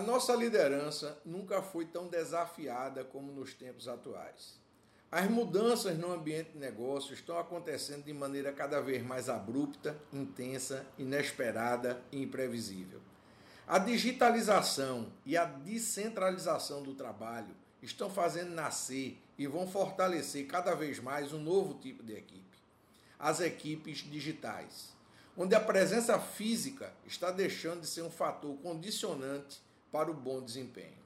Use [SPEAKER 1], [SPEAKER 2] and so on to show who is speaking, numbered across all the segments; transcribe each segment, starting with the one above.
[SPEAKER 1] A nossa liderança nunca foi tão desafiada como nos tempos atuais. As mudanças no ambiente de negócio estão acontecendo de maneira cada vez mais abrupta, intensa, inesperada e imprevisível. A digitalização e a descentralização do trabalho estão fazendo nascer e vão fortalecer cada vez mais um novo tipo de equipe: as equipes digitais, onde a presença física está deixando de ser um fator condicionante para o bom desempenho.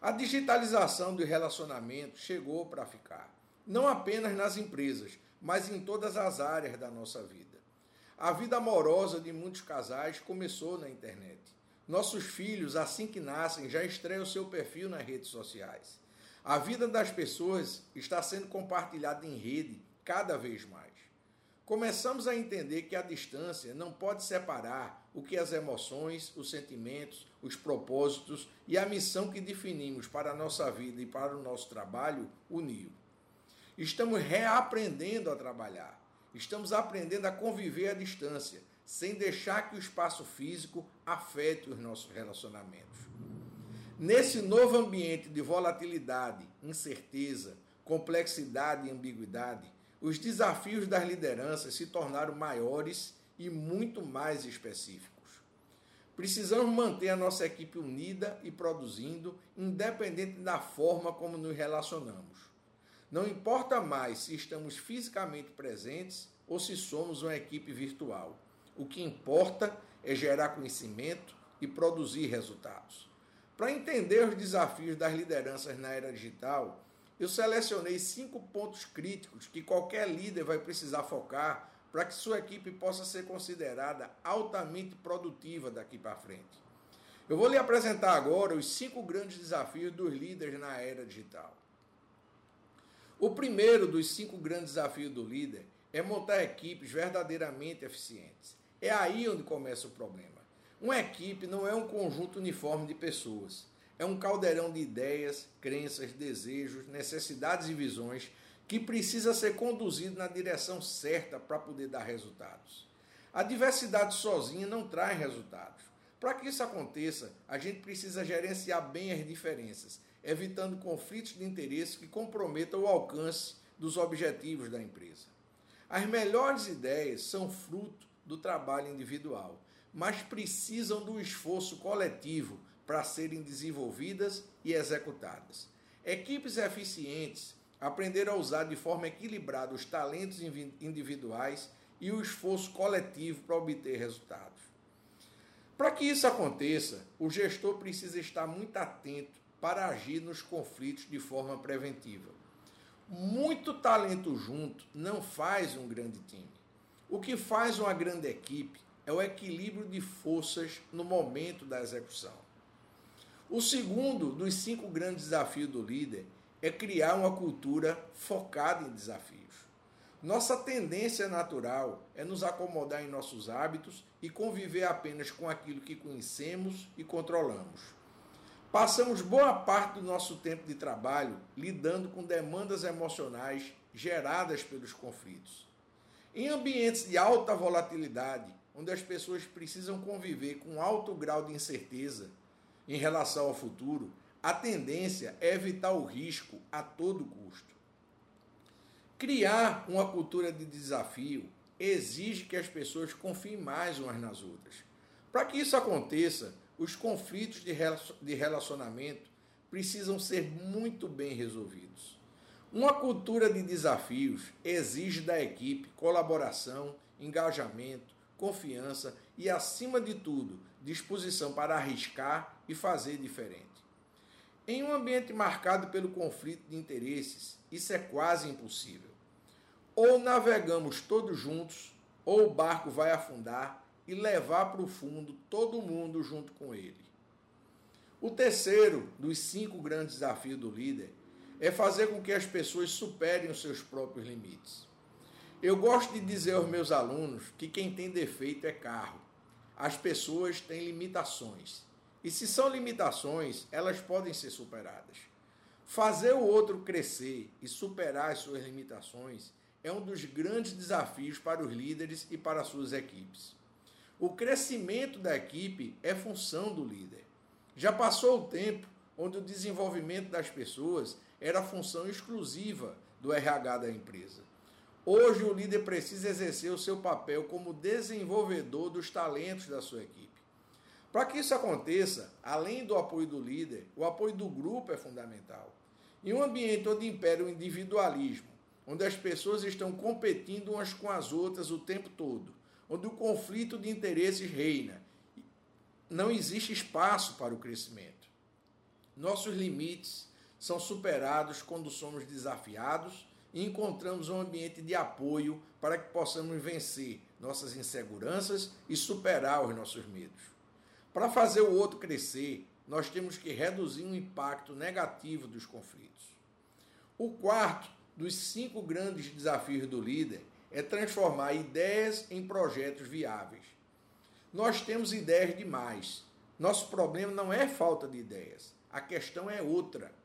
[SPEAKER 1] A digitalização do relacionamento chegou para ficar, não apenas nas empresas, mas em todas as áreas da nossa vida. A vida amorosa de muitos casais começou na internet. Nossos filhos, assim que nascem, já estreiam seu perfil nas redes sociais. A vida das pessoas está sendo compartilhada em rede cada vez mais começamos a entender que a distância não pode separar o que as emoções, os sentimentos, os propósitos e a missão que definimos para a nossa vida e para o nosso trabalho uniu. Estamos reaprendendo a trabalhar. Estamos aprendendo a conviver à distância, sem deixar que o espaço físico afete os nossos relacionamentos. Nesse novo ambiente de volatilidade, incerteza, complexidade e ambiguidade, os desafios das lideranças se tornaram maiores e muito mais específicos. Precisamos manter a nossa equipe unida e produzindo, independente da forma como nos relacionamos. Não importa mais se estamos fisicamente presentes ou se somos uma equipe virtual. O que importa é gerar conhecimento e produzir resultados. Para entender os desafios das lideranças na era digital, eu selecionei cinco pontos críticos que qualquer líder vai precisar focar para que sua equipe possa ser considerada altamente produtiva daqui para frente. Eu vou lhe apresentar agora os cinco grandes desafios dos líderes na era digital. O primeiro dos cinco grandes desafios do líder é montar equipes verdadeiramente eficientes. É aí onde começa o problema. Uma equipe não é um conjunto uniforme de pessoas é um caldeirão de ideias, crenças, desejos, necessidades e visões que precisa ser conduzido na direção certa para poder dar resultados. A diversidade sozinha não traz resultados. Para que isso aconteça, a gente precisa gerenciar bem as diferenças, evitando conflitos de interesse que comprometam o alcance dos objetivos da empresa. As melhores ideias são fruto do trabalho individual, mas precisam do esforço coletivo para serem desenvolvidas e executadas. Equipes eficientes aprenderam a usar de forma equilibrada os talentos individuais e o esforço coletivo para obter resultados. Para que isso aconteça, o gestor precisa estar muito atento para agir nos conflitos de forma preventiva. Muito talento junto não faz um grande time. O que faz uma grande equipe é o equilíbrio de forças no momento da execução. O segundo dos cinco grandes desafios do líder é criar uma cultura focada em desafios. Nossa tendência natural é nos acomodar em nossos hábitos e conviver apenas com aquilo que conhecemos e controlamos. Passamos boa parte do nosso tempo de trabalho lidando com demandas emocionais geradas pelos conflitos. Em ambientes de alta volatilidade, onde as pessoas precisam conviver com alto grau de incerteza em relação ao futuro, a tendência é evitar o risco a todo custo. Criar uma cultura de desafio exige que as pessoas confiem mais umas nas outras. Para que isso aconteça, os conflitos de relacionamento precisam ser muito bem resolvidos. Uma cultura de desafios exige da equipe colaboração, engajamento, confiança e, acima de tudo, disposição para arriscar e fazer diferente. Em um ambiente marcado pelo conflito de interesses, isso é quase impossível. Ou navegamos todos juntos, ou o barco vai afundar e levar para o fundo todo mundo junto com ele. O terceiro dos cinco grandes desafios do líder é fazer com que as pessoas superem os seus próprios limites. Eu gosto de dizer aos meus alunos que quem tem defeito é carro. As pessoas têm limitações. E se são limitações, elas podem ser superadas. Fazer o outro crescer e superar as suas limitações é um dos grandes desafios para os líderes e para as suas equipes. O crescimento da equipe é função do líder. Já passou o tempo onde o desenvolvimento das pessoas era função exclusiva do RH da empresa. Hoje, o líder precisa exercer o seu papel como desenvolvedor dos talentos da sua equipe. Para que isso aconteça, além do apoio do líder, o apoio do grupo é fundamental. Em um ambiente onde impera o individualismo, onde as pessoas estão competindo umas com as outras o tempo todo, onde o conflito de interesses reina, não existe espaço para o crescimento. Nossos limites são superados quando somos desafiados e encontramos um ambiente de apoio para que possamos vencer nossas inseguranças e superar os nossos medos. Para fazer o outro crescer, nós temos que reduzir o impacto negativo dos conflitos. O quarto dos cinco grandes desafios do líder é transformar ideias em projetos viáveis. Nós temos ideias demais. Nosso problema não é falta de ideias, a questão é outra.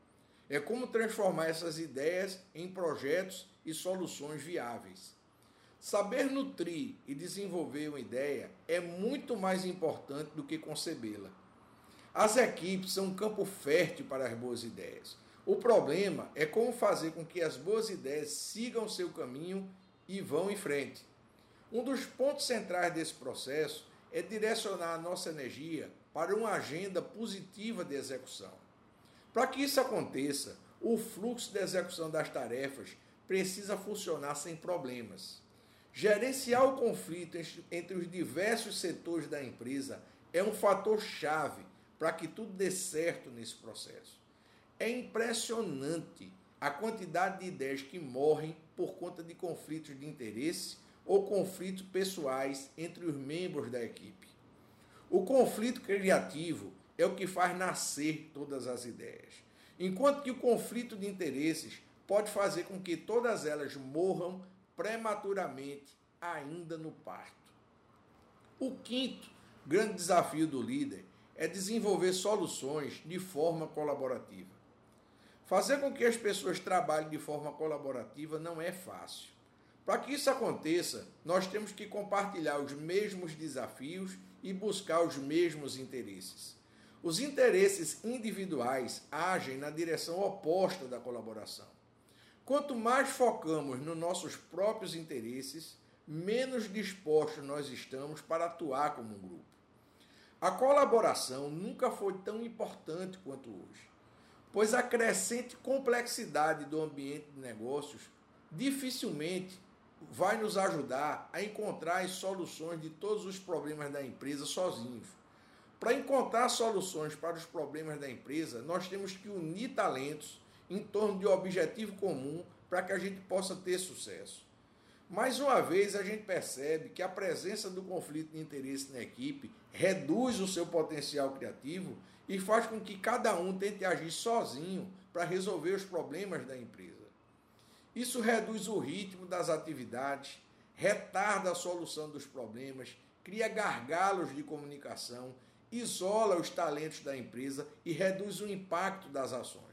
[SPEAKER 1] É como transformar essas ideias em projetos e soluções viáveis. Saber nutrir e desenvolver uma ideia é muito mais importante do que concebê-la. As equipes são um campo fértil para as boas ideias. O problema é como fazer com que as boas ideias sigam seu caminho e vão em frente. Um dos pontos centrais desse processo é direcionar a nossa energia para uma agenda positiva de execução. Para que isso aconteça, o fluxo de execução das tarefas precisa funcionar sem problemas. Gerenciar o conflito entre os diversos setores da empresa é um fator chave para que tudo dê certo nesse processo. É impressionante a quantidade de ideias que morrem por conta de conflitos de interesse ou conflitos pessoais entre os membros da equipe. O conflito criativo é o que faz nascer todas as ideias, enquanto que o conflito de interesses pode fazer com que todas elas morram prematuramente ainda no parto. O quinto grande desafio do líder é desenvolver soluções de forma colaborativa. Fazer com que as pessoas trabalhem de forma colaborativa não é fácil. Para que isso aconteça, nós temos que compartilhar os mesmos desafios e buscar os mesmos interesses. Os interesses individuais agem na direção oposta da colaboração. Quanto mais focamos nos nossos próprios interesses, menos dispostos nós estamos para atuar como um grupo. A colaboração nunca foi tão importante quanto hoje, pois a crescente complexidade do ambiente de negócios dificilmente vai nos ajudar a encontrar as soluções de todos os problemas da empresa sozinhos. Para encontrar soluções para os problemas da empresa, nós temos que unir talentos em torno de um objetivo comum para que a gente possa ter sucesso. Mais uma vez, a gente percebe que a presença do conflito de interesse na equipe reduz o seu potencial criativo e faz com que cada um tente agir sozinho para resolver os problemas da empresa. Isso reduz o ritmo das atividades, retarda a solução dos problemas, cria gargalos de comunicação, isola os talentos da empresa e reduz o impacto das ações.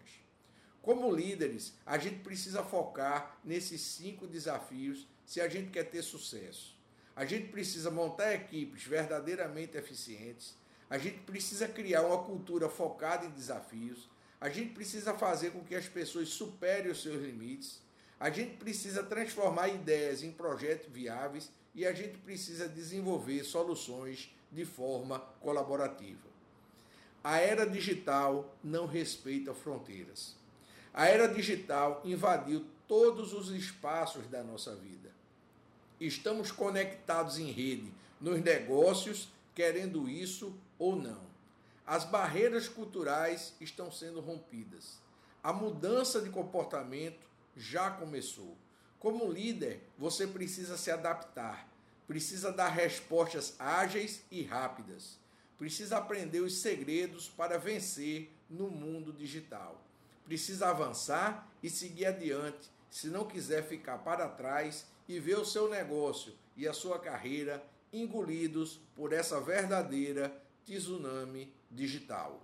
[SPEAKER 1] Como líderes, a gente precisa focar nesses cinco desafios se a gente quer ter sucesso. A gente precisa montar equipes verdadeiramente eficientes. A gente precisa criar uma cultura focada em desafios. A gente precisa fazer com que as pessoas superem os seus limites. A gente precisa transformar ideias em projetos viáveis e a gente precisa desenvolver soluções de forma colaborativa. A era digital não respeita fronteiras. A era digital invadiu todos os espaços da nossa vida. Estamos conectados em rede, nos negócios, querendo isso ou não. As barreiras culturais estão sendo rompidas. A mudança de comportamento já começou. Como líder, você precisa se adaptar, precisa dar respostas ágeis e rápidas, precisa aprender os segredos para vencer no mundo digital precisa avançar e seguir adiante, se não quiser ficar para trás e ver o seu negócio e a sua carreira engolidos por essa verdadeira tsunami digital.